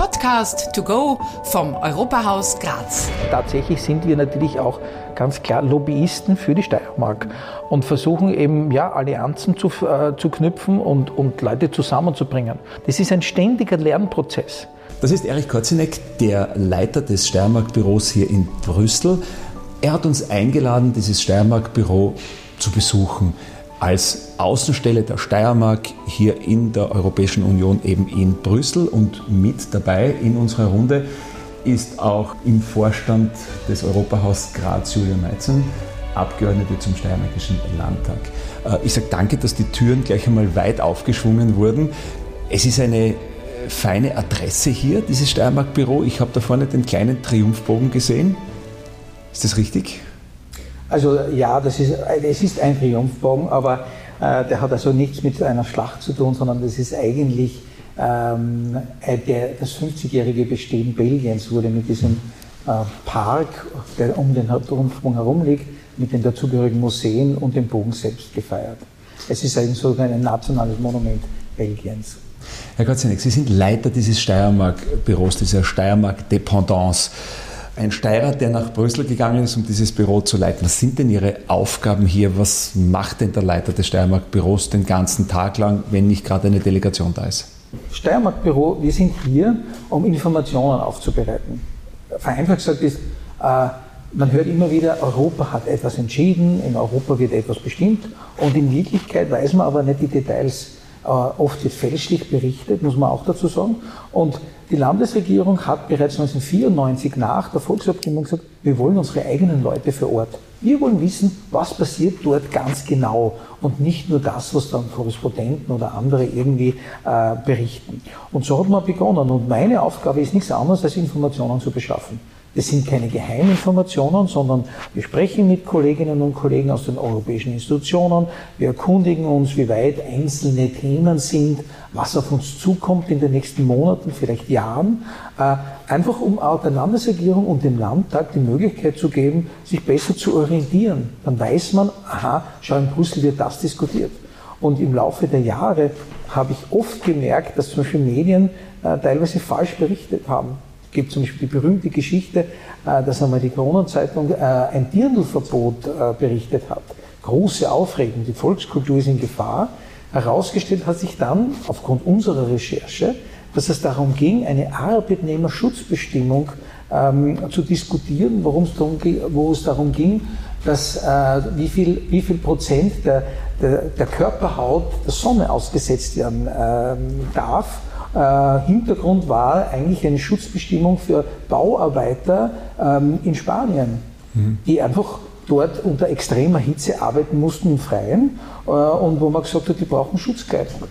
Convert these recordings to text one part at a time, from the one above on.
Podcast to go vom Europahaus Graz. Tatsächlich sind wir natürlich auch ganz klar Lobbyisten für die Steiermark und versuchen eben ja, Allianzen zu, äh, zu knüpfen und, und Leute zusammenzubringen. Das ist ein ständiger Lernprozess. Das ist Erich Korzinek, der Leiter des Steiermark-Büros hier in Brüssel. Er hat uns eingeladen, dieses Steiermark-Büro zu besuchen als Außenstelle der Steiermark hier in der Europäischen Union eben in Brüssel und mit dabei in unserer Runde ist auch im Vorstand des Europahaus Graz Julia Meitzen, Abgeordnete zum Steiermarkischen Landtag. Äh, ich sage danke, dass die Türen gleich einmal weit aufgeschwungen wurden. Es ist eine feine Adresse hier, dieses Steiermark-Büro. Ich habe da vorne den kleinen Triumphbogen gesehen. Ist das richtig? Also ja, das ist, es ist ein Triumphbogen, aber äh, der hat also nichts mit einer Schlacht zu tun, sondern das ist eigentlich ähm, äh, der, das 50-jährige Bestehen Belgiens wurde mit diesem äh, Park, der um den Triumphbogen herum liegt, mit den dazugehörigen Museen und dem Bogen selbst gefeiert. Es ist ein, sogar ein nationales Monument Belgiens. Herr Gotzenek, Sie sind Leiter dieses Steiermark-Büros, dieser Steiermark-Dependance ein Steirer, der nach Brüssel gegangen ist, um dieses Büro zu leiten. Was sind denn Ihre Aufgaben hier? Was macht denn der Leiter des Steiermark-Büros den ganzen Tag lang, wenn nicht gerade eine Delegation da ist? Steiermark-Büro, wir sind hier, um Informationen aufzubereiten. Vereinfacht gesagt ist, äh, man hört immer wieder, Europa hat etwas entschieden, in Europa wird etwas bestimmt und in Wirklichkeit weiß man aber nicht die Details. Äh, oft wird fälschlich berichtet, muss man auch dazu sagen. Und die Landesregierung hat bereits 1994 nach der Volksabstimmung gesagt, wir wollen unsere eigenen Leute vor Ort. Wir wollen wissen, was passiert dort ganz genau und nicht nur das, was dann Korrespondenten oder andere irgendwie äh, berichten. Und so hat man begonnen. Und meine Aufgabe ist nichts anderes, als Informationen zu beschaffen. Das sind keine Geheiminformationen, sondern wir sprechen mit Kolleginnen und Kollegen aus den europäischen Institutionen. Wir erkundigen uns, wie weit einzelne Themen sind, was auf uns zukommt in den nächsten Monaten, vielleicht Jahren. Äh, einfach um auch der Landesregierung und dem Landtag die Möglichkeit zu geben, sich besser zu orientieren. Dann weiß man, aha, schau, in Brüssel wird das diskutiert. Und im Laufe der Jahre habe ich oft gemerkt, dass zum Beispiel Medien äh, teilweise falsch berichtet haben. Gibt zum Beispiel die berühmte Geschichte, äh, dass einmal die Corona-Zeitung äh, ein Dirndlverbot äh, berichtet hat. Große Aufregung, die Volkskultur ist in Gefahr. Herausgestellt hat sich dann, aufgrund unserer Recherche, dass es darum ging, eine Arbeitnehmerschutzbestimmung ähm, zu diskutieren, darum, wo es darum ging, dass äh, wie, viel, wie viel Prozent der, der, der Körperhaut der Sonne ausgesetzt werden ähm, darf äh, Hintergrund war eigentlich eine Schutzbestimmung für Bauarbeiter ähm, in Spanien, mhm. die einfach dort unter extremer Hitze arbeiten mussten im Freien äh, und wo man gesagt hat, die brauchen Schutzkleidung.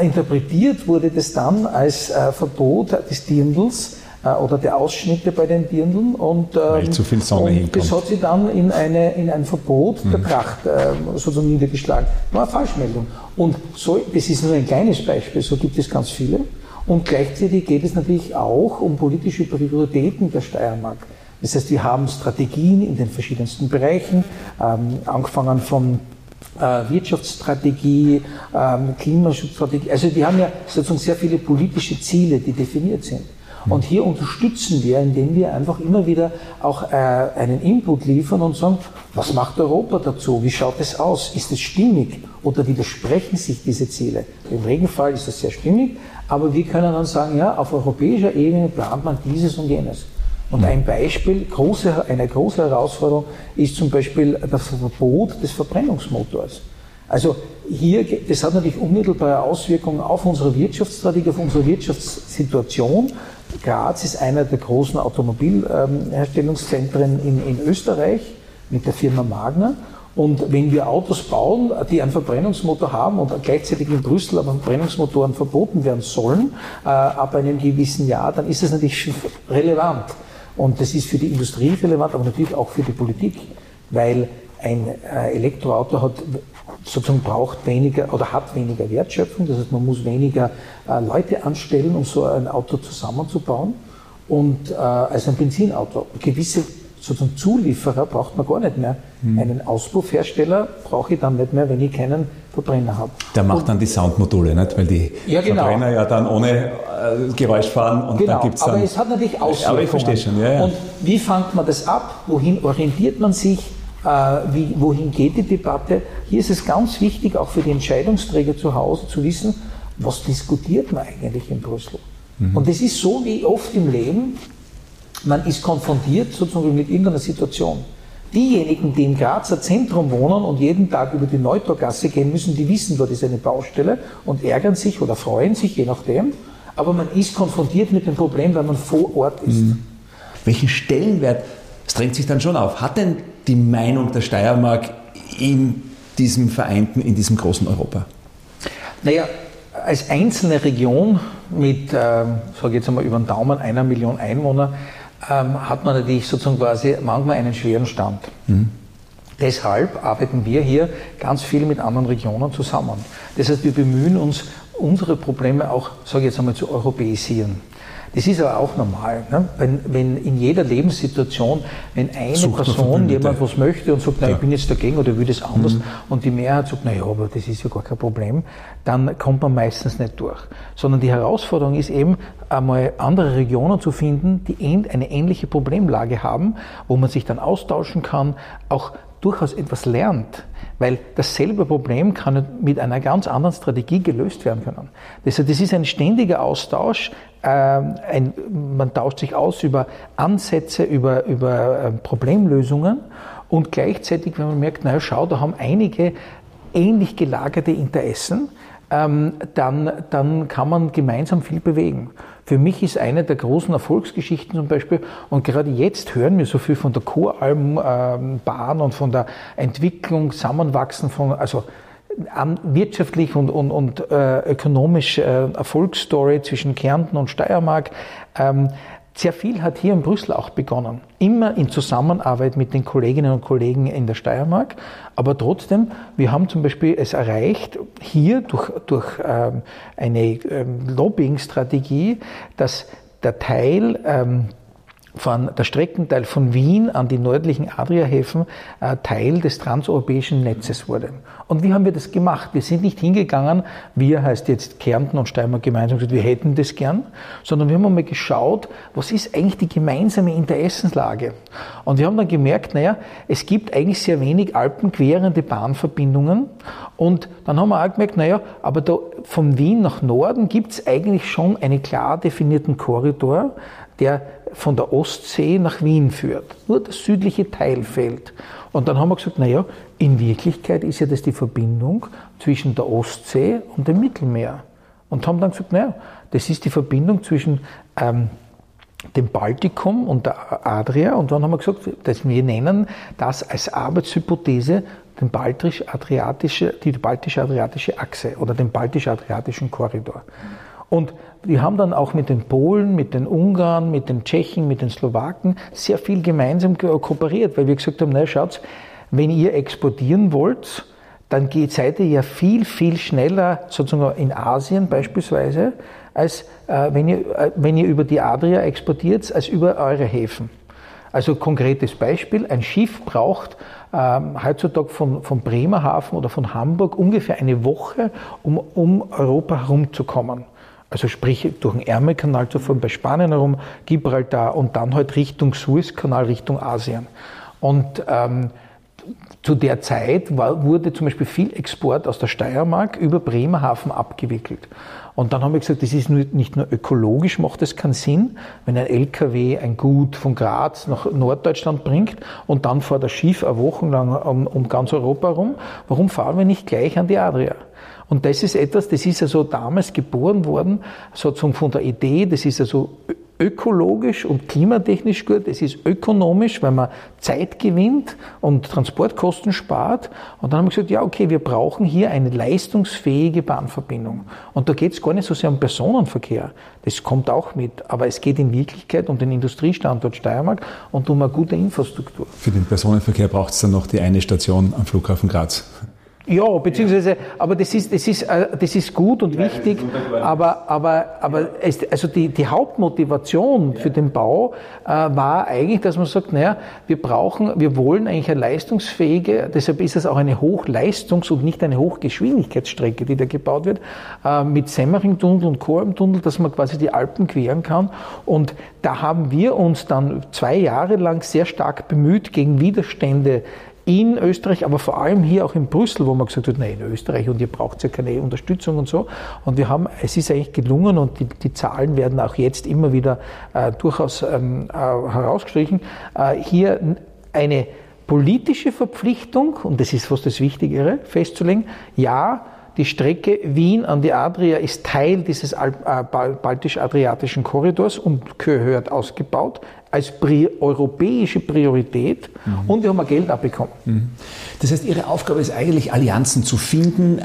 Interpretiert wurde das dann als äh, Verbot des Dirndls äh, oder der Ausschnitte bei den Dirndeln und, ähm, zu viel Sonne und hinkommt. das hat sie dann in, eine, in ein Verbot mhm. der Tracht äh, sozusagen niedergeschlagen. War eine Falschmeldung. Und so, das ist nur ein kleines Beispiel, so gibt es ganz viele. Und gleichzeitig geht es natürlich auch um politische Prioritäten der Steiermark. Das heißt, wir haben Strategien in den verschiedensten Bereichen, ähm, angefangen von äh, Wirtschaftsstrategie, ähm, Klimaschutzstrategie. Also wir haben ja sozusagen sehr viele politische Ziele, die definiert sind. Und hier unterstützen wir, indem wir einfach immer wieder auch äh, einen Input liefern und sagen, was macht Europa dazu? Wie schaut es aus? Ist es stimmig oder widersprechen sich diese Ziele? Im Regenfall ist das sehr stimmig, aber wir können dann sagen, ja, auf europäischer Ebene plant man dieses und jenes. Und ein Beispiel, große, eine große Herausforderung ist zum Beispiel das Verbot des Verbrennungsmotors. Also hier, das hat natürlich unmittelbare Auswirkungen auf unsere Wirtschaftsstrategie, auf unsere Wirtschaftssituation. Graz ist einer der großen Automobilherstellungszentren in, in Österreich mit der Firma Magna. Und wenn wir Autos bauen, die einen Verbrennungsmotor haben und gleichzeitig in Brüssel aber Verbrennungsmotoren verboten werden sollen, äh, ab einem gewissen Jahr, dann ist das natürlich relevant. Und das ist für die Industrie relevant, aber natürlich auch für die Politik, weil ein äh, Elektroauto hat sozusagen braucht weniger oder hat weniger Wertschöpfung, das heißt man muss weniger äh, Leute anstellen, um so ein Auto zusammenzubauen und äh, als ein Benzinauto. Gewisse sozusagen Zulieferer braucht man gar nicht mehr. Mhm. Einen Auspuffhersteller brauche ich dann nicht mehr, wenn ich keinen Verbrenner hat. Der macht und, dann die Soundmodule, nicht? weil die ja, genau. Verbrenner ja dann ohne äh, Geräusch fahren und genau. dann gibt es dann... aber es hat natürlich Auswirkungen. Aber ich verstehe schon, ja, ja. Und wie fängt man das ab? Wohin orientiert man sich? Äh, wie, wohin geht die Debatte? Hier ist es ganz wichtig, auch für die Entscheidungsträger zu Hause zu wissen, was diskutiert man eigentlich in Brüssel? Mhm. Und das ist so wie oft im Leben, man ist konfrontiert sozusagen mit irgendeiner Situation. Diejenigen, die im Grazer Zentrum wohnen und jeden Tag über die Neutorgasse gehen müssen, die wissen, dort ist eine Baustelle und ärgern sich oder freuen sich, je nachdem. Aber man ist konfrontiert mit dem Problem, wenn man vor Ort ist. Mhm. Welchen Stellenwert, es drängt sich dann schon auf, hat denn die Meinung der Steiermark in diesem vereinten, in diesem großen Europa? Naja, als einzelne Region mit, äh, sage ich jetzt einmal über den Daumen, einer Million Einwohner, ähm, hat man natürlich sozusagen quasi manchmal einen schweren Stand. Mhm. Deshalb arbeiten wir hier ganz viel mit anderen Regionen zusammen. Das heißt, wir bemühen uns, unsere Probleme auch, sage ich jetzt einmal, zu europäisieren. Das ist aber auch normal. Ne? Wenn, wenn in jeder Lebenssituation, wenn eine Sucht Person jemand was möchte und sagt, na, ich bin jetzt dagegen oder will das anders mhm. und die Mehrheit sagt, na ja, aber das ist ja gar kein Problem, dann kommt man meistens nicht durch. Sondern die Herausforderung ist eben, einmal andere Regionen zu finden, die eine ähnliche Problemlage haben, wo man sich dann austauschen kann, auch durchaus etwas lernt. Weil dasselbe Problem kann mit einer ganz anderen Strategie gelöst werden können. Deshalb, das ist ein ständiger Austausch. Ähm, ein, man tauscht sich aus über Ansätze, über, über ähm, Problemlösungen und gleichzeitig, wenn man merkt, naja, schau, da haben einige ähnlich gelagerte Interessen, ähm, dann, dann kann man gemeinsam viel bewegen. Für mich ist eine der großen Erfolgsgeschichten zum Beispiel, und gerade jetzt hören wir so viel von der Kuralmbahn und von der Entwicklung, Zusammenwachsen von, also wirtschaftlich und, und, und äh, ökonomisch äh, Erfolgsstory zwischen Kärnten und Steiermark. Ähm, sehr viel hat hier in Brüssel auch begonnen. Immer in Zusammenarbeit mit den Kolleginnen und Kollegen in der Steiermark. Aber trotzdem, wir haben zum Beispiel es erreicht, hier durch, durch ähm, eine ähm, Lobbying-Strategie, dass der Teil ähm, von der Streckenteil von Wien an die nördlichen Adriahäfen äh, Teil des transeuropäischen Netzes wurde. Und wie haben wir das gemacht? Wir sind nicht hingegangen, wir heißt jetzt Kärnten und Steiermark gemeinsam wir hätten das gern, sondern wir haben einmal geschaut, was ist eigentlich die gemeinsame Interessenslage? Und wir haben dann gemerkt, naja, es gibt eigentlich sehr wenig alpenquerende Bahnverbindungen und dann haben wir auch gemerkt, naja, aber da von Wien nach Norden gibt es eigentlich schon einen klar definierten Korridor, der von der Ostsee nach Wien führt. Nur das südliche Teil fehlt. Und dann haben wir gesagt, naja, in Wirklichkeit ist ja das die Verbindung zwischen der Ostsee und dem Mittelmeer. Und haben dann gesagt, naja, das ist die Verbindung zwischen ähm, dem Baltikum und der Adria. Und dann haben wir gesagt, dass wir nennen das als Arbeitshypothese den baltisch-adriatische, die baltisch-adriatische Achse oder den baltisch-adriatischen Korridor. Und wir haben dann auch mit den Polen, mit den Ungarn, mit den Tschechen, mit den Slowaken sehr viel gemeinsam kooperiert, weil wir gesagt haben, na schaut, wenn ihr exportieren wollt, dann geht, seid ihr ja viel, viel schneller sozusagen in Asien beispielsweise, als äh, wenn, ihr, äh, wenn ihr über die Adria exportiert, als über eure Häfen. Also konkretes Beispiel, ein Schiff braucht ähm, heutzutage von, von Bremerhaven oder von Hamburg ungefähr eine Woche, um, um Europa herumzukommen also sprich durch den Ärmelkanal zu fahren, bei Spanien herum, Gibraltar und dann halt Richtung Suezkanal, Richtung Asien. Und ähm, zu der Zeit war, wurde zum Beispiel viel Export aus der Steiermark über Bremerhaven abgewickelt. Und dann haben wir gesagt, das ist nicht nur ökologisch, macht es keinen Sinn, wenn ein LKW ein Gut von Graz nach Norddeutschland bringt und dann fährt das Schiff eine Woche lang um, um ganz Europa herum. Warum fahren wir nicht gleich an die Adria? Und das ist etwas, das ist also damals geboren worden, sozusagen von der Idee, das ist also ökologisch und klimatechnisch gut, es ist ökonomisch, weil man Zeit gewinnt und Transportkosten spart. Und dann haben wir gesagt, ja, okay, wir brauchen hier eine leistungsfähige Bahnverbindung. Und da geht es gar nicht so sehr um Personenverkehr, das kommt auch mit, aber es geht in Wirklichkeit um den Industriestandort Steiermark und um eine gute Infrastruktur. Für den Personenverkehr braucht es dann noch die eine Station am Flughafen Graz. Ja, beziehungsweise, aber das ist, das ist, äh, das ist gut und wichtig, aber, aber, aber es, also die, die Hauptmotivation für den Bau äh, war eigentlich, dass man sagt, naja, wir brauchen, wir wollen eigentlich eine leistungsfähige, deshalb ist es auch eine Hochleistungs- und nicht eine Hochgeschwindigkeitsstrecke, die da gebaut wird, äh, mit Semmering-Tunnel und Korm-Tunnel, dass man quasi die Alpen queren kann. Und da haben wir uns dann zwei Jahre lang sehr stark bemüht, gegen Widerstände in Österreich, aber vor allem hier auch in Brüssel, wo man gesagt hat, nein, in Österreich und ihr braucht ja keine Unterstützung und so. Und wir haben, es ist eigentlich gelungen und die, die Zahlen werden auch jetzt immer wieder äh, durchaus ähm, äh, herausgestrichen, äh, hier eine politische Verpflichtung, und das ist fast das Wichtigere, festzulegen, ja, die Strecke Wien an die Adria ist Teil dieses äh, baltisch-adriatischen Korridors und gehört ausgebaut als pri europäische Priorität mhm. und wir haben Geld abbekommen. Mhm. Das heißt, Ihre Aufgabe ist eigentlich, Allianzen zu finden,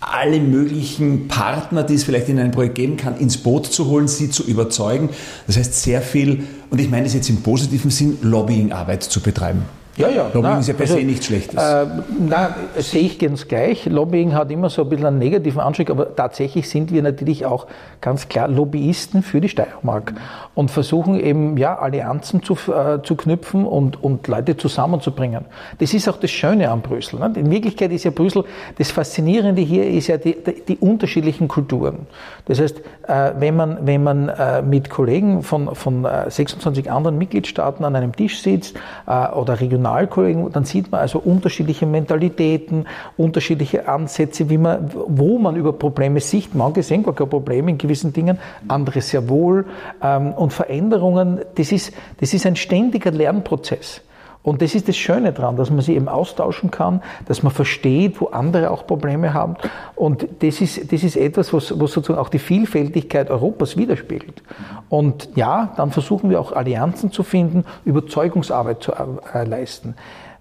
alle möglichen Partner, die es vielleicht in einem Projekt geben kann, ins Boot zu holen, sie zu überzeugen. Das heißt, sehr viel, und ich meine es jetzt im positiven Sinn, Lobbyingarbeit zu betreiben. Ja, ja. Lobbying na, ist ja per also, se nichts Schlechtes. Äh, na, sehe ich ganz gleich. Lobbying hat immer so ein bisschen einen negativen Anstrich, aber tatsächlich sind wir natürlich auch ganz klar Lobbyisten für die Steiermark und versuchen eben, ja, Allianzen zu, äh, zu knüpfen und, und Leute zusammenzubringen. Das ist auch das Schöne an Brüssel. Ne? In Wirklichkeit ist ja Brüssel, das Faszinierende hier ist ja die, die, die unterschiedlichen Kulturen. Das heißt, äh, wenn man, wenn man äh, mit Kollegen von, von 26 äh, anderen Mitgliedstaaten an einem Tisch sitzt äh, oder regional Regionalkollegen, dann sieht man also unterschiedliche Mentalitäten, unterschiedliche Ansätze, wie man, wo man über Probleme sieht. Manche sehen gar kein Problem in gewissen Dingen, andere sehr wohl. Ähm, und Veränderungen, das ist, das ist ein ständiger Lernprozess. Und das ist das Schöne daran, dass man sich eben austauschen kann, dass man versteht, wo andere auch Probleme haben. Und das ist, das ist etwas, was, was sozusagen auch die Vielfältigkeit Europas widerspiegelt. Und ja, dann versuchen wir auch Allianzen zu finden, Überzeugungsarbeit zu äh, leisten.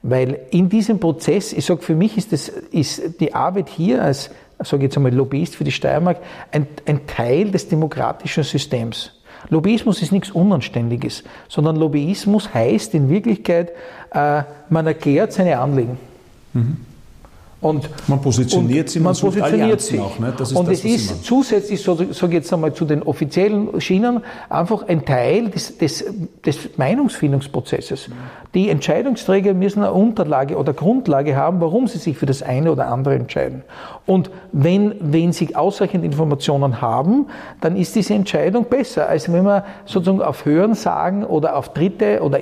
Weil in diesem Prozess, ich sage, für mich ist, das, ist die Arbeit hier als, sage jetzt einmal, Lobbyist für die Steiermark ein, ein Teil des demokratischen Systems. Lobbyismus ist nichts Unanständiges, sondern Lobbyismus heißt in Wirklichkeit, äh, man erklärt seine Anliegen. Mhm. Und man positioniert sie, man, man positioniert sich. Auch, ne? und das, es ist zusätzlich, so, sage ich jetzt einmal, zu den offiziellen Schienen einfach ein Teil des, des, des Meinungsfindungsprozesses. Die Entscheidungsträger müssen eine Unterlage oder Grundlage haben, warum sie sich für das eine oder andere entscheiden. Und wenn, wenn sie ausreichend Informationen haben, dann ist diese Entscheidung besser, als wenn man sozusagen auf Hören sagen oder auf Dritte oder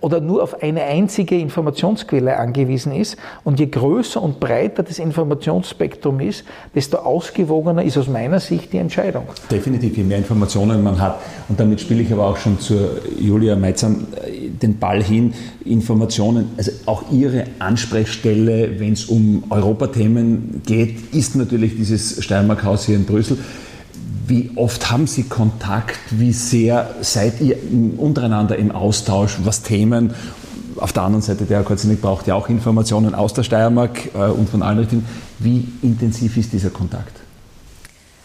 oder nur auf eine einzige Informationsquelle angewiesen ist. Und je größer und breiter das Informationsspektrum ist, desto ausgewogener ist aus meiner Sicht die Entscheidung. Definitiv, je mehr Informationen man hat. Und damit spiele ich aber auch schon zur Julia Meitzam äh, den Ball hin. Informationen, also auch Ihre Ansprechstelle, wenn es um Europathemen geht, ist natürlich dieses Steiermark-Haus hier in Brüssel. Wie oft haben Sie Kontakt? Wie sehr seid ihr untereinander im Austausch, was Themen auf der anderen Seite, der Korzinik braucht ja auch Informationen aus der Steiermark äh, und von allen Richtungen. Wie intensiv ist dieser Kontakt?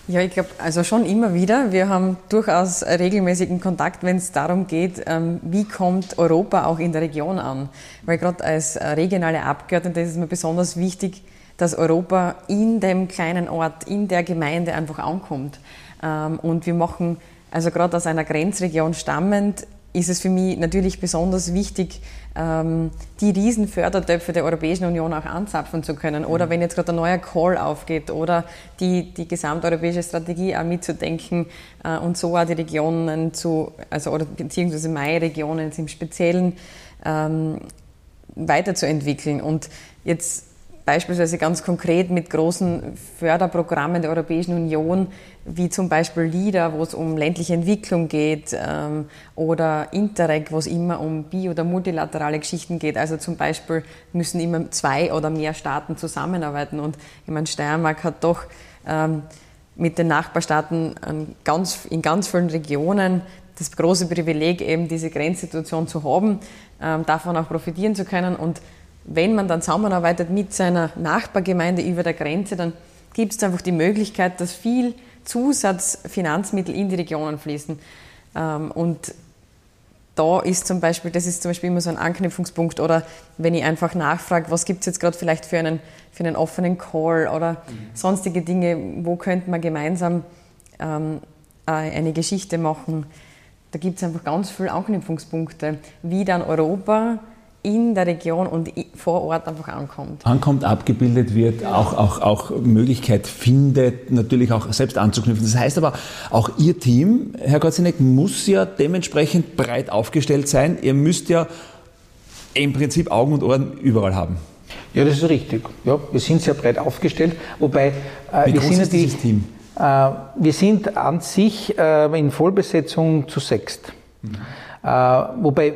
Ja, ich glaube, also schon immer wieder. Wir haben durchaus regelmäßigen Kontakt, wenn es darum geht, ähm, wie kommt Europa auch in der Region an. Weil gerade als äh, regionale Abgeordnete ist es mir besonders wichtig, dass Europa in dem kleinen Ort, in der Gemeinde einfach ankommt. Ähm, und wir machen, also gerade aus einer Grenzregion stammend, ist es für mich natürlich besonders wichtig, ähm, die Riesenfördertöpfe der Europäischen Union auch anzapfen zu können. Oder wenn jetzt gerade ein neuer Call aufgeht oder die, die gesamteuropäische Strategie auch mitzudenken äh, und so auch die Regionen zu, also oder beziehungsweise meine Regionen im Speziellen ähm, weiterzuentwickeln. Und jetzt beispielsweise ganz konkret mit großen Förderprogrammen der Europäischen Union, wie zum Beispiel LIDA, wo es um ländliche Entwicklung geht, ähm, oder Interreg, wo es immer um bi- oder multilaterale Geschichten geht. Also zum Beispiel müssen immer zwei oder mehr Staaten zusammenarbeiten. Und ich meine, Steiermark hat doch ähm, mit den Nachbarstaaten in ganz vielen Regionen das große Privileg, eben diese Grenzsituation zu haben, ähm, davon auch profitieren zu können. Und wenn man dann zusammenarbeitet mit seiner Nachbargemeinde über der Grenze, dann gibt es einfach die Möglichkeit, dass viel Zusatzfinanzmittel in die Regionen fließen. Ähm, und da ist zum Beispiel, das ist zum Beispiel immer so ein Anknüpfungspunkt oder wenn ich einfach nachfrage, was gibt es jetzt gerade vielleicht für einen, für einen offenen Call oder mhm. sonstige Dinge, wo könnte man gemeinsam ähm, eine Geschichte machen. Da gibt es einfach ganz viele Anknüpfungspunkte, wie dann Europa in der Region und vor Ort einfach ankommt. Ankommt, abgebildet wird, auch, auch, auch Möglichkeit findet, natürlich auch selbst anzuknüpfen. Das heißt aber, auch Ihr Team, Herr Gotzinek, muss ja dementsprechend breit aufgestellt sein. Ihr müsst ja im Prinzip Augen und Ohren überall haben. Ja, das ist richtig. Ja, wir sind sehr breit aufgestellt, wobei äh, Wie wir groß sind ist dieses Team? Äh, wir sind an sich äh, in Vollbesetzung zu sechst. Mhm. Äh, wobei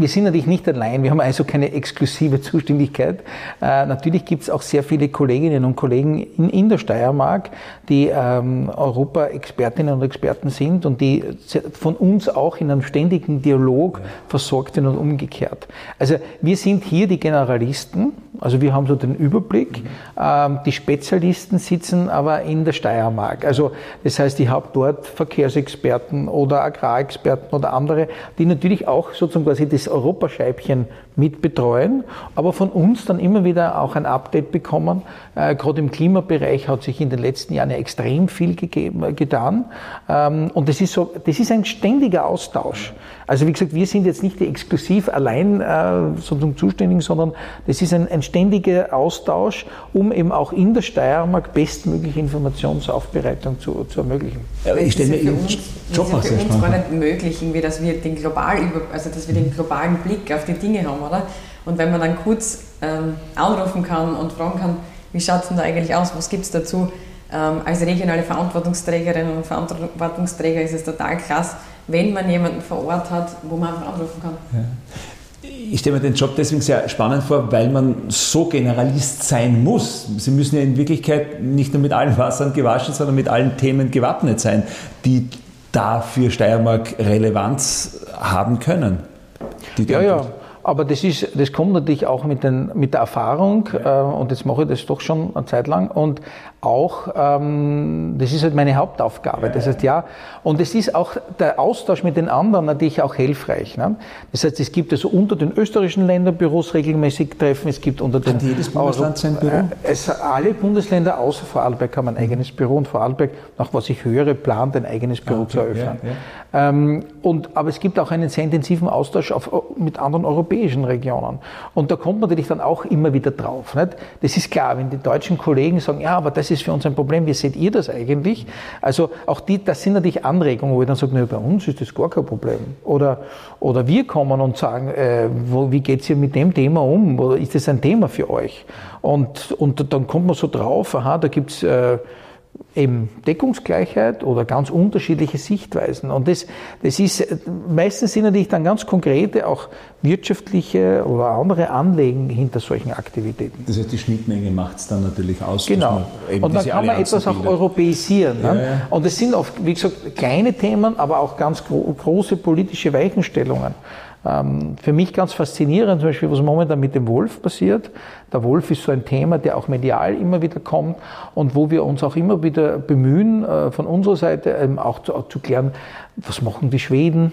wir sind natürlich nicht allein, wir haben also keine exklusive Zuständigkeit. Äh, natürlich gibt es auch sehr viele Kolleginnen und Kollegen in, in der Steiermark, die ähm, Europa-Expertinnen und Experten sind und die von uns auch in einem ständigen Dialog ja. versorgt sind und umgekehrt. Also wir sind hier die Generalisten, also wir haben so den Überblick. Mhm. Ähm, die Spezialisten sitzen aber in der Steiermark. Also das heißt, ich habe dort Verkehrsexperten oder Agrarexperten oder andere, die natürlich auch sozusagen quasi das Europascheibchen mitbetreuen, aber von uns dann immer wieder auch ein Update bekommen. Äh, Gerade im Klimabereich hat sich in den letzten Jahren ja extrem viel gegeben, äh, getan. Ähm, und das ist so, das ist ein ständiger Austausch. Also wie gesagt, wir sind jetzt nicht die exklusiv allein äh, sozusagen Zuständigen, sondern das ist ein, ein ständiger Austausch, um eben auch in der Steiermark bestmögliche Informationsaufbereitung zu, zu ermöglichen. Ja, ich stelle mir für uns, Job ist ja für uns gar nicht möglich, irgendwie, dass wir den global also dass wir den globalen Blick auf die Dinge haben, oder? Und wenn man dann kurz ähm, anrufen kann und fragen kann, wie schaut es denn da eigentlich aus, was gibt es dazu? Ähm, als regionale Verantwortungsträgerin und Verantwortungsträger ist es total klasse, wenn man jemanden vor Ort hat, wo man einfach anrufen kann. Ja. Ich stelle mir den Job deswegen sehr spannend vor, weil man so Generalist sein muss. Sie müssen ja in Wirklichkeit nicht nur mit allen Wassern gewaschen, sondern mit allen Themen gewappnet sein, die da für Steiermark Relevanz haben können. ja, ja. Aber das, ist, das kommt natürlich auch mit, den, mit der Erfahrung äh, und jetzt mache ich das doch schon eine Zeit lang und auch, ähm, das ist halt meine Hauptaufgabe. Das heißt, ja, und es ist auch der Austausch mit den anderen natürlich auch hilfreich. Ne? Das heißt, es gibt also unter den österreichischen Länderbüros regelmäßig Treffen, es gibt unter den... Hat jedes Bundesland sein Büro? Äh, es, alle Bundesländer außer Vorarlberg haben ein eigenes Büro und Vorarlberg, nach was ich höre, plant ein eigenes Büro ah, okay, zu eröffnen. Ja, ja. Ähm, und, aber es gibt auch einen sehr intensiven Austausch auf, mit anderen europäischen Regionen. Und da kommt man natürlich dann auch immer wieder drauf. Nicht? Das ist klar, wenn die deutschen Kollegen sagen, ja, aber das ist für uns ein Problem, wie seht ihr das eigentlich? Also auch die, das sind natürlich Anregungen, wo ich dann sage, na, bei uns ist das gar kein Problem. Oder, oder wir kommen und sagen, äh, wo, wie geht's hier mit dem Thema um? Oder ist das ein Thema für euch? Und, und dann kommt man so drauf, aha, da gibt's äh, eben Deckungsgleichheit oder ganz unterschiedliche Sichtweisen. Und das, das ist, meistens sind natürlich dann ganz konkrete, auch wirtschaftliche oder andere Anliegen hinter solchen Aktivitäten. Das heißt, die Schnittmenge macht es dann natürlich aus. Genau. Und dann kann man etwas auch europäisieren. Ne? Ja, ja. Und es sind oft, wie gesagt, kleine Themen, aber auch ganz gro große politische Weichenstellungen. Ähm, für mich ganz faszinierend, zum Beispiel, was momentan mit dem Wolf passiert. Der Wolf ist so ein Thema, der auch medial immer wieder kommt und wo wir uns auch immer wieder bemühen, äh, von unserer Seite ähm, auch zu, zu klären, was machen die Schweden,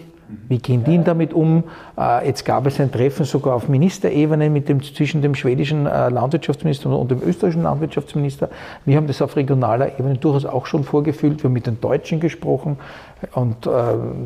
wie gehen die damit um? Äh, jetzt gab es ein Treffen sogar auf Ministerebene mit dem, zwischen dem schwedischen äh, Landwirtschaftsminister und dem österreichischen Landwirtschaftsminister. Wir haben das auf regionaler Ebene durchaus auch schon vorgefühlt. Wir haben mit den Deutschen gesprochen und äh,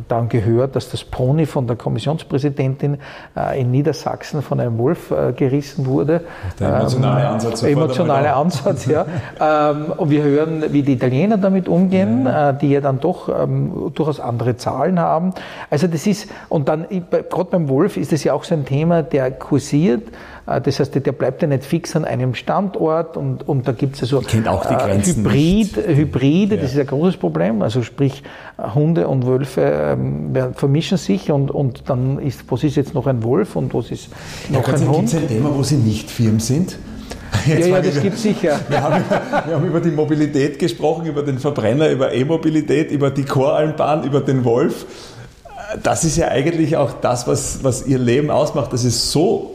dann gehört, dass das Pony von der Kommissionspräsidentin äh, in Niedersachsen von einem Wolf äh, gerissen wurde. Der emotionale ähm, Ansatz. Emotionale Ansatz, ja. ähm, und wir hören, wie die Italiener damit umgehen, ja. Äh, die ja dann doch ähm, durchaus andere Zahlen haben. Also das ist, und dann, gerade beim Wolf ist es ja auch so ein Thema, der kursiert. Äh, das heißt, der bleibt ja nicht fix an einem Standort und, und da gibt es also äh, Hybrid, Hybride, ja. das ist ein großes Problem. Also sprich, Hunde und Wölfe ähm, vermischen sich und, und dann ist, was ist jetzt noch ein Wolf und was ist noch ja, ein Hund? Gibt es ein Thema, wo Sie nicht Firmen sind? Jetzt ja, ja, das gibt es sicher. Wir haben, wir haben, über die Mobilität gesprochen, über den Verbrenner, über E-Mobilität, über die Choralmbahn, über den Wolf das ist ja eigentlich auch das, was, was ihr Leben ausmacht, dass es so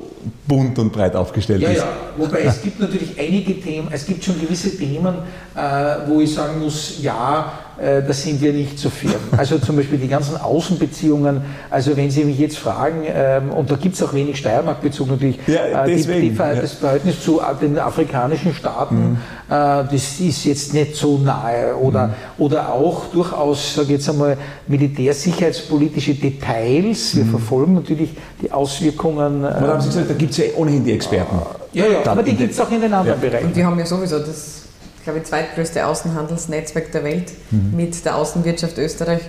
bunt und breit aufgestellt ja, ist. Ja, wobei es gibt natürlich einige Themen, es gibt schon gewisse Themen, äh, wo ich sagen muss, ja, da sind wir nicht so firm. Also zum Beispiel die ganzen Außenbeziehungen, also wenn Sie mich jetzt fragen, ähm, und da gibt es auch wenig Steiermark-Bezug natürlich, ja, äh, deswegen, die, die, das Verhältnis zu den afrikanischen Staaten, mhm. äh, das ist jetzt nicht so nahe. Oder, mhm. oder auch durchaus, sage ich jetzt einmal, militärsicherheitspolitische Details. Wir mhm. verfolgen natürlich die Auswirkungen. Äh, haben Sie gesagt, da gibt es ja ohnehin die Experten. Ja, ja, aber die gibt es auch in den anderen ja. Bereichen. Und wir haben ja sowieso das glaube ich, zweitgrößte Außenhandelsnetzwerk der Welt mhm. mit der Außenwirtschaft Österreich.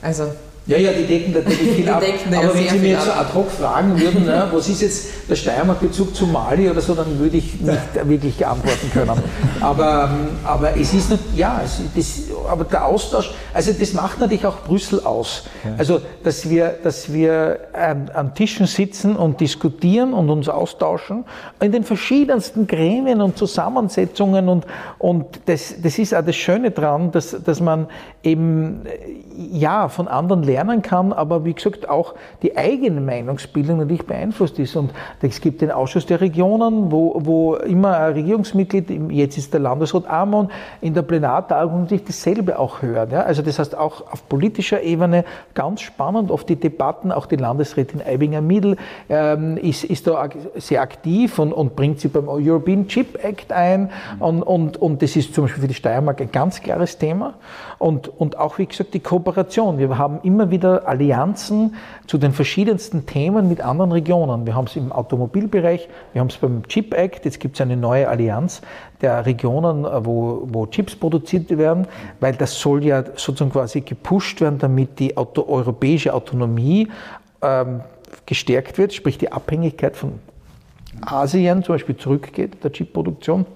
Also ja, ja, die decken natürlich viel ab. Aber wenn Sie mir jetzt so ad hoc fragen würden, ne, was ist jetzt der Steiermark-Bezug zu Mali oder so, dann würde ich nicht wirklich antworten können. Aber, aber es ist nicht, ja, es, das, aber der Austausch, also das macht natürlich auch Brüssel aus. Also, dass wir, dass wir ähm, an Tischen sitzen und diskutieren und uns austauschen in den verschiedensten Gremien und Zusammensetzungen und, und das, das ist auch das Schöne dran, dass, dass man eben, ja, von anderen lernt lernen kann, aber wie gesagt auch die eigene Meinungsbildung natürlich beeinflusst ist. Und es gibt den Ausschuss der Regionen, wo, wo immer ein Regierungsmitglied, jetzt ist der Landesrat Amon, in der Plenartagung natürlich dasselbe auch hört. Ja? Also das heißt auch auf politischer Ebene ganz spannend, oft die Debatten, auch die Landesrätin Eibinger-Miedl ähm, ist, ist da sehr aktiv und, und bringt sie beim European Chip Act ein und, und, und das ist zum Beispiel für die Steiermark ein ganz klares Thema. Und, und auch, wie gesagt, die Kooperation. Wir haben immer wieder Allianzen zu den verschiedensten Themen mit anderen Regionen. Wir haben es im Automobilbereich, wir haben es beim Chip Act, jetzt gibt es eine neue Allianz der Regionen, wo, wo Chips produziert werden, weil das soll ja sozusagen quasi gepusht werden, damit die Auto, europäische Autonomie ähm, gestärkt wird, sprich die Abhängigkeit von Asien zum Beispiel zurückgeht, der Chipproduktion.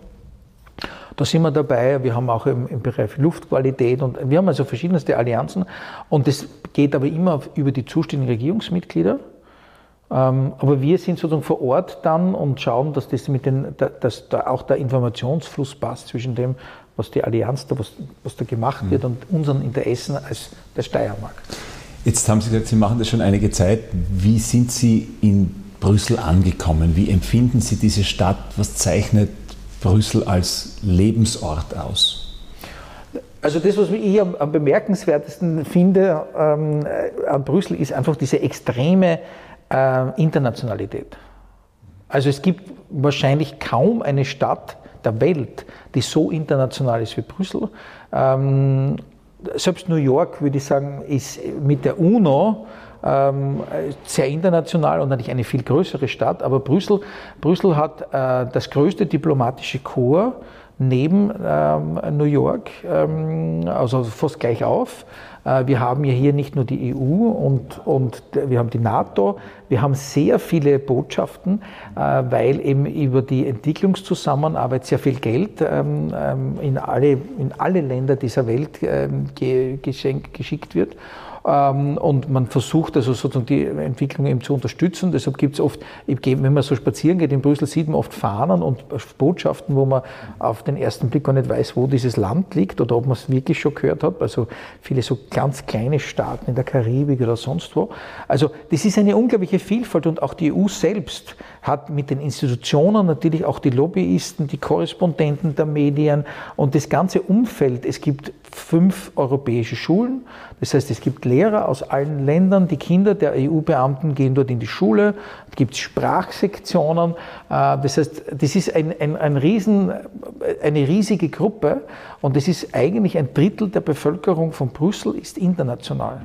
Da sind wir dabei. Wir haben auch im, im, Bereich Luftqualität und wir haben also verschiedenste Allianzen. Und das geht aber immer über die zuständigen Regierungsmitglieder. Ähm, aber wir sind sozusagen vor Ort dann und schauen, dass das mit den, dass da auch der Informationsfluss passt zwischen dem, was die Allianz da, was, was da gemacht wird und unseren Interessen als der Steiermark. Jetzt haben Sie gesagt, Sie machen das schon einige Zeit. Wie sind Sie in Brüssel angekommen? Wie empfinden Sie diese Stadt? Was zeichnet Brüssel als Lebensort aus? Also das, was ich am, am bemerkenswertesten finde ähm, an Brüssel, ist einfach diese extreme äh, Internationalität. Also es gibt wahrscheinlich kaum eine Stadt der Welt, die so international ist wie Brüssel. Ähm, selbst New York, würde ich sagen, ist mit der UNO sehr international und natürlich eine viel größere Stadt. Aber Brüssel, Brüssel hat äh, das größte diplomatische Korps neben ähm, New York, ähm, also fast gleich auf. Äh, wir haben ja hier nicht nur die EU und, und wir haben die NATO, wir haben sehr viele Botschaften, äh, weil eben über die Entwicklungszusammenarbeit sehr viel Geld ähm, ähm, in, alle, in alle Länder dieser Welt ähm, geschenkt, wird. Ähm, und man versucht also sozusagen die Entwicklung eben zu unterstützen. Deshalb gibt es oft, wenn man so spazieren geht in Brüssel, sieht man oft Fahnen und Botschaften, wo man auf den ersten Blick gar nicht weiß, wo dieses Land liegt oder ob man es wirklich schon gehört hat. Also viele so ganz kleine Staaten in der Karibik oder sonst wo. Also das ist eine unglaubliche Vielfalt und auch die EU selbst hat mit den Institutionen natürlich auch die Lobbyisten, die Korrespondenten der Medien und das ganze Umfeld. Es gibt fünf europäische Schulen. Das heißt, es gibt Lehrer aus allen Ländern. Die Kinder der EU-Beamten gehen dort in die Schule. Es gibt Sprachsektionen. Äh, das heißt, das ist ein, ein, ein Riesen, eine riesige Gruppe und das ist eigentlich ein Drittel der Bevölkerung von Brüssel ist international.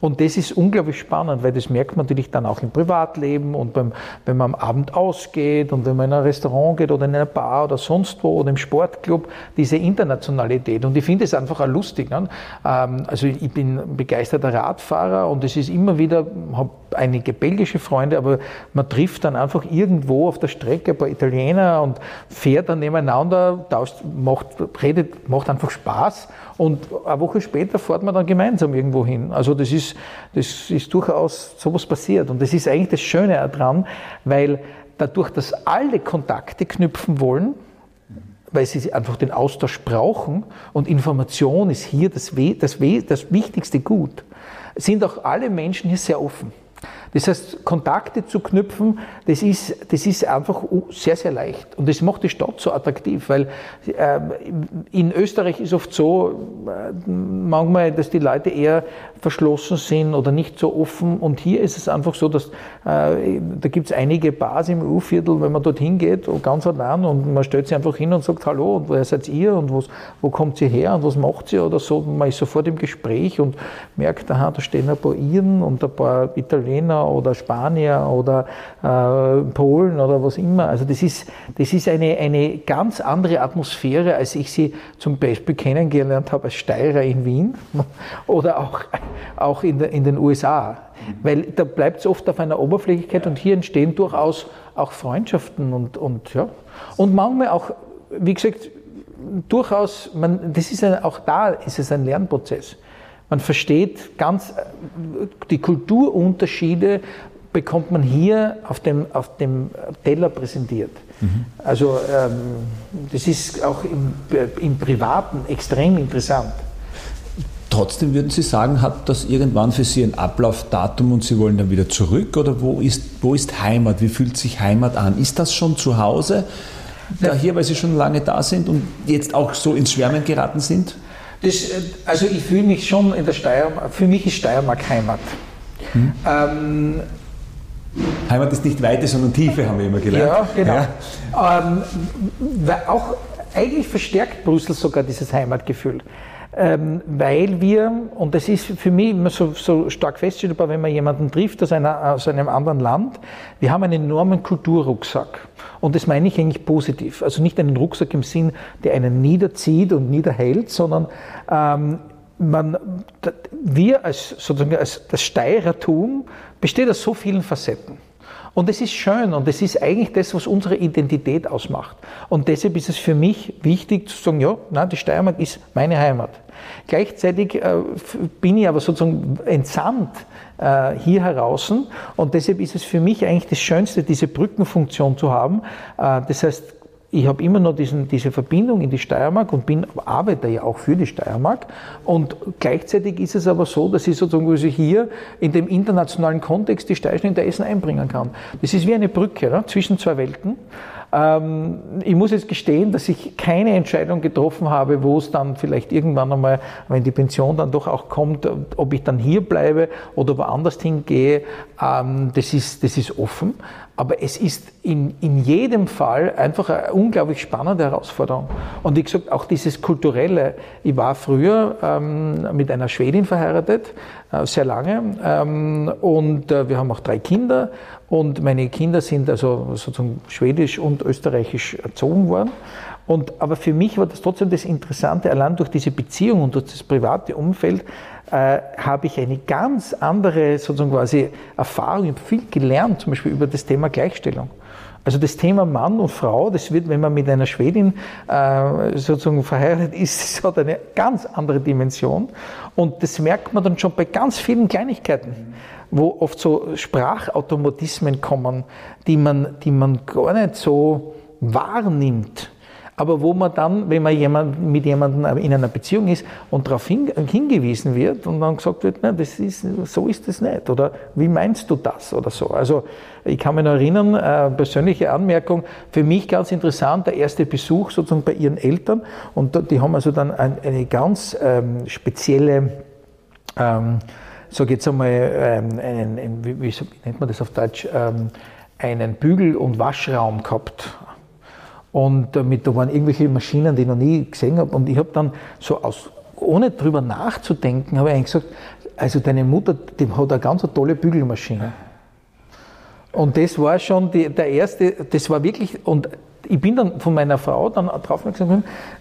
Und das ist unglaublich spannend, weil das merkt man natürlich dann auch im Privatleben und beim, wenn man am Abend ausgeht und wenn man in ein Restaurant geht oder in eine Bar oder sonst wo oder im Sportclub, diese Internationalität. Und ich finde es einfach auch lustig. Ne? Ähm, also ich bin begeisterter Radfahrer und es ist immer wieder, habe einige belgische Freunde, aber man trifft dann einfach irgendwo auf der Strecke ein paar Italiener und fährt dann nebeneinander, tauscht, macht, redet, macht einfach Spaß und eine Woche später fährt man dann gemeinsam irgendwo hin. Also das ist, das ist durchaus sowas passiert. Und das ist eigentlich das Schöne daran, weil dadurch, dass alle Kontakte knüpfen wollen, weil sie einfach den Austausch brauchen und Information ist hier das, das, das wichtigste Gut, sind auch alle Menschen hier sehr offen. Das heißt, Kontakte zu knüpfen, das ist, das ist einfach sehr, sehr leicht. Und das macht die Stadt so attraktiv, weil äh, in Österreich ist oft so, äh, manchmal, dass die Leute eher verschlossen sind oder nicht so offen. Und hier ist es einfach so, dass äh, da gibt es einige Bars im U-Viertel, wenn man dorthin geht, ganz allein und man stellt sich einfach hin und sagt Hallo und wer seid ihr und was, wo kommt ihr her und was macht ihr oder so. Man ist sofort im Gespräch und merkt, aha, da stehen ein paar Iren und ein paar Italiener oder Spanier oder äh, Polen oder was immer. Also das ist, das ist eine, eine ganz andere Atmosphäre, als ich sie zum Beispiel kennengelernt habe als Steirer in Wien oder auch auch in, in den USA. Weil da bleibt es oft auf einer Oberflächlichkeit und hier entstehen durchaus auch Freundschaften und, und, ja. und manchmal auch, wie gesagt, durchaus, man, das ist ein, auch da ist es ein Lernprozess. Man versteht ganz die Kulturunterschiede bekommt man hier auf dem, auf dem Teller präsentiert. Mhm. Also ähm, das ist auch im, im Privaten extrem interessant. Trotzdem würden Sie sagen, hat das irgendwann für Sie ein Ablaufdatum und Sie wollen dann wieder zurück? Oder wo ist, wo ist Heimat? Wie fühlt sich Heimat an? Ist das schon zu Hause? Da hier, weil Sie schon lange da sind und jetzt auch so ins Schwärmen geraten sind? Das, also ich fühle mich schon in der Steiermark, für mich ist Steiermark Heimat. Hm. Ähm, Heimat ist nicht Weite, sondern Tiefe, haben wir immer gelernt. Ja, genau. Ja. Ähm, auch eigentlich verstärkt Brüssel sogar dieses Heimatgefühl. Ähm, weil wir, und das ist für mich immer so, so stark feststellbar, wenn man jemanden trifft aus, einer, aus einem anderen Land, wir haben einen enormen Kulturrucksack. Und das meine ich eigentlich positiv. Also nicht einen Rucksack im Sinn, der einen niederzieht und niederhält, sondern ähm, man, wir als, sozusagen als das Steirertum besteht aus so vielen Facetten. Und es ist schön und es ist eigentlich das, was unsere Identität ausmacht. Und deshalb ist es für mich wichtig zu sagen, ja, nein, die Steiermark ist meine Heimat. Gleichzeitig äh, bin ich aber sozusagen entsandt äh, hier heraus und deshalb ist es für mich eigentlich das Schönste, diese Brückenfunktion zu haben. Äh, das heißt, ich habe immer noch diesen, diese Verbindung in die Steiermark und bin arbeite ja auch für die Steiermark. Und gleichzeitig ist es aber so, dass ich sozusagen hier in dem internationalen Kontext die Steirischen Interessen einbringen kann. Das ist wie eine Brücke ja, zwischen zwei Welten. Ähm, ich muss jetzt gestehen, dass ich keine Entscheidung getroffen habe, wo es dann vielleicht irgendwann einmal, wenn die Pension dann doch auch kommt, ob ich dann hier bleibe oder woanders hingehe. Ähm, das, ist, das ist offen. Aber es ist in, in jedem Fall einfach eine unglaublich spannende Herausforderung. Und wie gesagt, auch dieses Kulturelle. Ich war früher ähm, mit einer Schwedin verheiratet, äh, sehr lange. Ähm, und äh, wir haben auch drei Kinder. Und meine Kinder sind also sozusagen schwedisch und österreichisch erzogen worden. Und, aber für mich war das trotzdem das Interessante, allein durch diese Beziehung und durch das private Umfeld, äh, habe ich eine ganz andere sozusagen quasi Erfahrung, ich habe viel gelernt, zum Beispiel über das Thema Gleichstellung. Also das Thema Mann und Frau, das wird, wenn man mit einer Schwedin äh, sozusagen verheiratet ist, das hat eine ganz andere Dimension. Und das merkt man dann schon bei ganz vielen Kleinigkeiten, wo oft so Sprachautomatismen kommen, die man, die man gar nicht so wahrnimmt aber wo man dann, wenn man jemand, mit jemandem in einer Beziehung ist und darauf hin, hingewiesen wird und dann gesagt wird, nein, das ist, so ist es nicht oder wie meinst du das oder so. Also ich kann mich noch erinnern, äh, persönliche Anmerkung, für mich ganz interessant, der erste Besuch sozusagen bei ihren Eltern und die haben also dann ein, eine ganz ähm, spezielle ähm, so jetzt einmal, ähm, einen, einen, wie, wie, nennt man das auf Deutsch, ähm, einen Bügel- und Waschraum gehabt. Und damit, da waren irgendwelche Maschinen, die ich noch nie gesehen habe. Und ich habe dann so aus, ohne drüber nachzudenken, habe ich eigentlich gesagt, also deine Mutter, die hat eine ganz tolle Bügelmaschine. Und das war schon die, der erste, das war wirklich, und ich bin dann von meiner Frau dann drauf gesagt,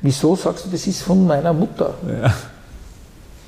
wieso sagst du, das ist von meiner Mutter? Ja.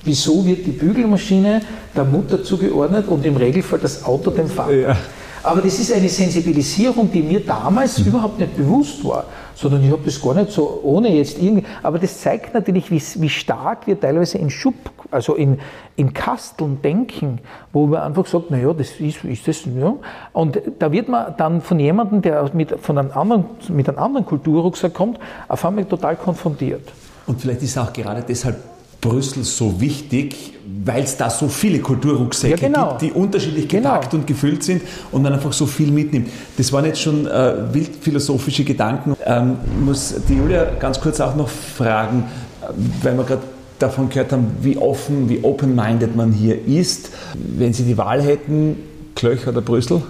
Wieso wird die Bügelmaschine der Mutter zugeordnet und im Regelfall das Auto dem Vater? Ja. Aber das ist eine Sensibilisierung, die mir damals mhm. überhaupt nicht bewusst war, sondern ich habe das gar nicht so ohne jetzt irgendwie. Aber das zeigt natürlich, wie, wie stark wir teilweise in Schub, also in, in Kasteln denken, wo man einfach sagt, naja, das ist, ist das, ja. Und da wird man dann von jemandem, der mit, von einem anderen, mit einem anderen Kulturrucksack kommt, auf einmal total konfrontiert. Und vielleicht ist es auch gerade deshalb Brüssel so wichtig, weil es da so viele Kulturrucksäcke Ja, genau. gibt, die unterschiedlich Genau. gepackt und gefüllt sind und man einfach so viel mitnimmt. Das waren jetzt schon äh, wild philosophische Gedanken. Ähm, ich muss die Julia ganz kurz auch noch fragen, äh, weil wir gerade davon gehört haben, wie offen, wie open-minded man hier ist. Wenn Sie die Wahl hätten, Klöch oder Brüssel?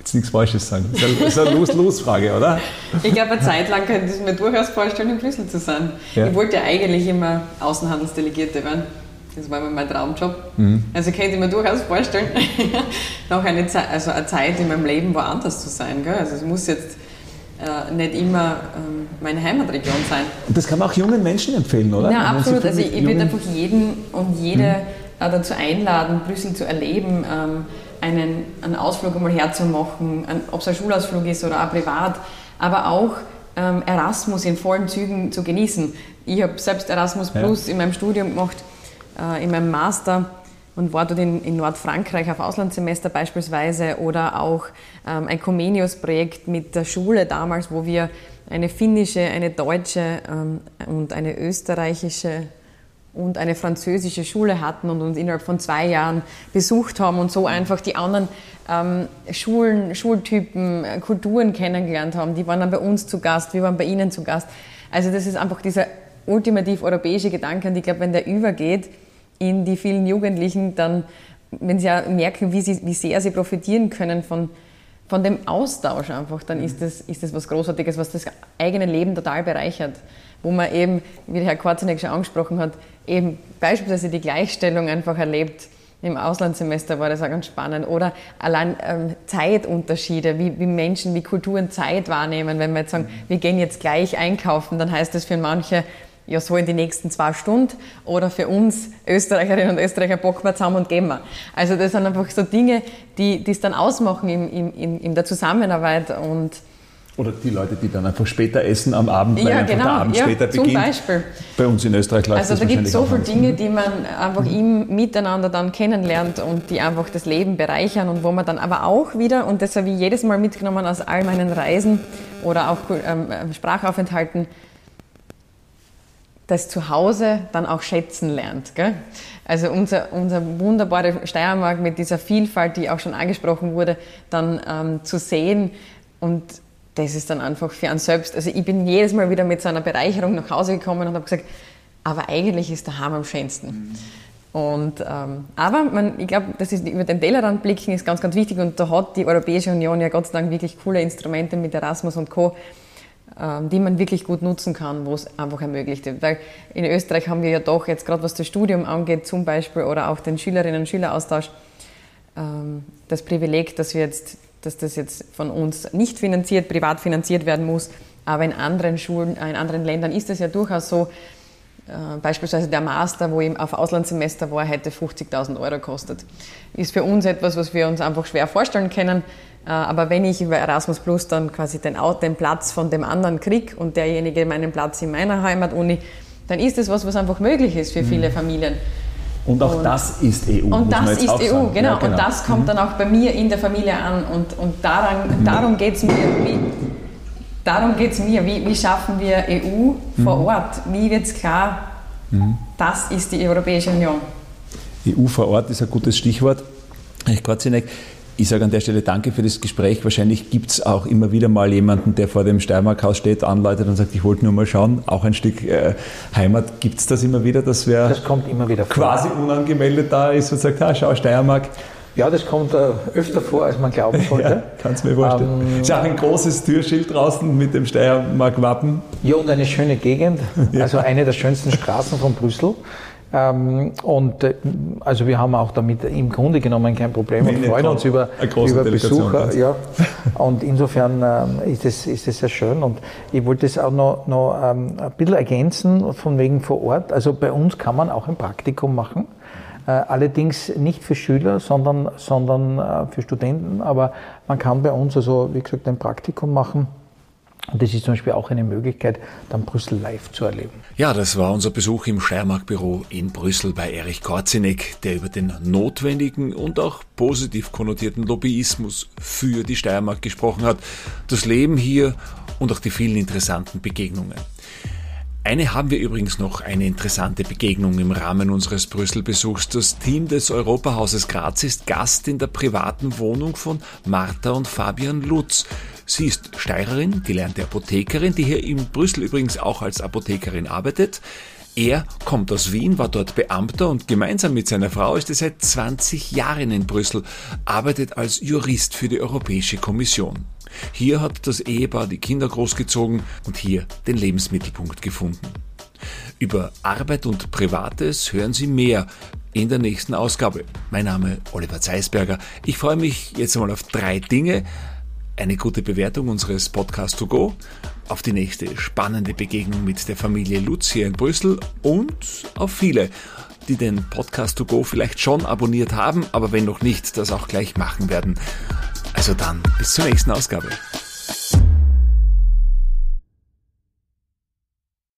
Jetzt nichts Falsches sagen. Das ist eine- eine Los-Los-Frage, oder? Ich glaube, eine Zeit lang könnte ich mir durchaus vorstellen, in Brüssel zu sein. Ja. Ich wollte ja eigentlich immer Außenhandelsdelegierte werden. Das war immer mein Traumjob. Mhm. Also könnte ich mir durchaus vorstellen, noch eine Zeit, also eine Zeit in meinem Leben woanders zu sein. Gell? Also es muss jetzt äh, nicht immer ähm, meine Heimatregion sein. Und das kann man auch jungen Menschen empfehlen, oder? Ja, absolut. Also ich, ich würde einfach jeden und jede äh, dazu einladen, Brüssel zu erleben, ähm, einen, einen Ausflug einmal herzumachen, ein- ob es ein Schulausflug ist oder auch privat, aber auch ähm, Erasmus in vollen Zügen zu genießen. Ich habe selbst Erasmus Ja. Plus in meinem Studium gemacht, äh, in meinem Master und war dort in, in Nordfrankreich auf Auslandssemester beispielsweise oder auch ähm, ein Comenius-Projekt mit der Schule damals, wo wir eine finnische, eine deutsche ähm, und eine österreichische und eine französische Schule hatten und uns innerhalb von zwei Jahren besucht haben und so einfach die anderen ähm, Schulen, Schultypen, äh, Kulturen kennengelernt haben. Die waren dann bei uns zu Gast, wir waren bei ihnen zu Gast. Also das ist einfach dieser ultimativ europäische Gedanke und ich glaube, wenn der übergeht in die vielen Jugendlichen, dann, wenn sie ja merken, wie, sie, wie sehr sie profitieren können von, von dem Austausch einfach, dann ist das, ist das was Großartiges, was das eigene Leben total bereichert. Wo man eben, wie der Herr Korzenek schon angesprochen hat, eben beispielsweise die Gleichstellung einfach erlebt. Im Auslandssemester war das auch ganz spannend. Oder allein ähm, Zeitunterschiede, wie, wie Menschen, wie Kulturen Zeit wahrnehmen. Wenn wir jetzt sagen, wir gehen jetzt gleich einkaufen, dann heißt das für manche, ja, so in die nächsten zwei Stunden. Oder für uns Österreicherinnen und Österreicher bocken wir zusammen und gehen wir. Also das sind einfach so Dinge, die es dann ausmachen in, in, in der Zusammenarbeit. Und Oder die Leute, die dann einfach später essen am Abend, weil Ja, einfach genau, der Abend ja, später zum beginnt. Beispiel. Bei uns in Österreich läuft also da gibt es so viele. Dinge, die man einfach im Miteinander dann kennenlernt und die einfach das Leben bereichern und wo man dann aber auch wieder, und das habe ich jedes Mal mitgenommen aus all meinen Reisen oder auch ähm, Sprachaufenthalten, das Zuhause dann auch schätzen lernt. Gell? Also unser, unser wunderbare Steiermark mit dieser Vielfalt, die auch schon angesprochen wurde, dann ähm, zu sehen und das ist dann einfach für einen selbst, also ich bin jedes Mal wieder mit so einer Bereicherung nach Hause gekommen und habe gesagt, aber eigentlich ist der Heim am schönsten. Und, ähm, aber man, ich glaube, das ist über den Tellerrand blicken ist ganz, ganz wichtig und da hat die Europäische Union ja Gott sei Dank wirklich coole Instrumente mit Erasmus und Co., ähm, die man wirklich gut nutzen kann, wo es einfach ermöglicht wird. Weil in Österreich haben wir ja doch jetzt gerade was das Studium angeht zum Beispiel oder auch den Schülerinnen und Schüleraustausch ähm, das Privileg, dass wir jetzt, dass das jetzt von uns nicht finanziert, privat finanziert werden muss, aber in anderen Schulen, in anderen Ländern ist es ja durchaus so. Äh, beispielsweise der Master, wo ich auf Auslandssemester war, hätte 50.000 Euro gekostet. Ist für uns etwas, was wir uns einfach schwer vorstellen können. Äh, aber wenn ich über Erasmus Plus dann quasi den, den Platz von dem anderen kriege und derjenige meinen Platz in meiner Heimatuni, dann ist das was, was einfach möglich ist für viele Familien. Und auch Und- das ist EU. Und das ist EU, genau. Ja, Und das kommt dann auch bei mir in der Familie an. Und, und daran, darum geht es mir. Wie, darum geht's mir. Wie, wie schaffen wir EU vor Mhm. Ort? Wie wird es klar, das ist die Europäische Union? EU vor Ort ist ein gutes Stichwort. Herr Korzinek, ich sage an der Stelle danke für das Gespräch. Wahrscheinlich gibt es auch immer wieder mal jemanden, der vor dem Steiermarkhaus steht, anläutet und sagt, ich wollte nur mal schauen. Auch ein Stück äh, Heimat. Gibt es das immer wieder, dass wer Das kommt immer wieder vor. quasi unangemeldet da ist und sagt, ah, schau, Steiermark. Ja, das kommt äh, öfter vor, als man glauben sollte. Ja, kannst mir vorstellen. Ähm, ist auch ein großes Türschild draußen mit dem Steiermark-Wappen. Ja, und eine schöne Gegend, also eine der schönsten Straßen von Brüssel. Ähm, und äh, also wir haben auch damit im Grunde genommen kein Problem und freuen uns über, über Besucher. Ja. Und insofern ähm, ist, es, ist es sehr schön. Und ich wollte es auch noch, noch ähm, ein bisschen ergänzen, von wegen vor Ort. Also bei uns kann man auch ein Praktikum machen. Äh, allerdings nicht für Schüler, sondern, sondern äh, für Studenten. Aber man kann bei uns also, wie gesagt, ein Praktikum machen. Und das ist zum Beispiel auch eine Möglichkeit, dann Brüssel live zu erleben. Ja, das war unser Besuch im Steiermark-Büro in Brüssel bei Erich Korzinek, der über den notwendigen und auch positiv konnotierten Lobbyismus für die Steiermark gesprochen hat, das Leben hier und auch die vielen interessanten Begegnungen. Eine haben wir übrigens noch, eine interessante Begegnung im Rahmen unseres Brüssel-Besuchs. Das Team des Europahauses Graz ist Gast in der privaten Wohnung von Martha und Fabian Lutz. Sie ist Steirerin, gelernte Apothekerin, die hier in Brüssel übrigens auch als Apothekerin arbeitet. Er kommt aus Wien, war dort Beamter und gemeinsam mit seiner Frau ist er seit 20 Jahren in Brüssel, arbeitet als Jurist für die Europäische Kommission. Hier hat das Ehepaar die Kinder großgezogen und hier den Lebensmittelpunkt gefunden. Über Arbeit und Privates hören Sie mehr in der nächsten Ausgabe. Mein Name Oliver Zeisberger. Ich freue mich jetzt einmal auf drei Dinge. Eine gute Bewertung unseres Podcast to go, auf die nächste spannende Begegnung mit der Familie Lutz hier in Brüssel und auf viele, die den Podcast to go vielleicht schon abonniert haben, aber wenn noch nicht, das auch gleich machen werden. Also dann, bis zur nächsten Ausgabe.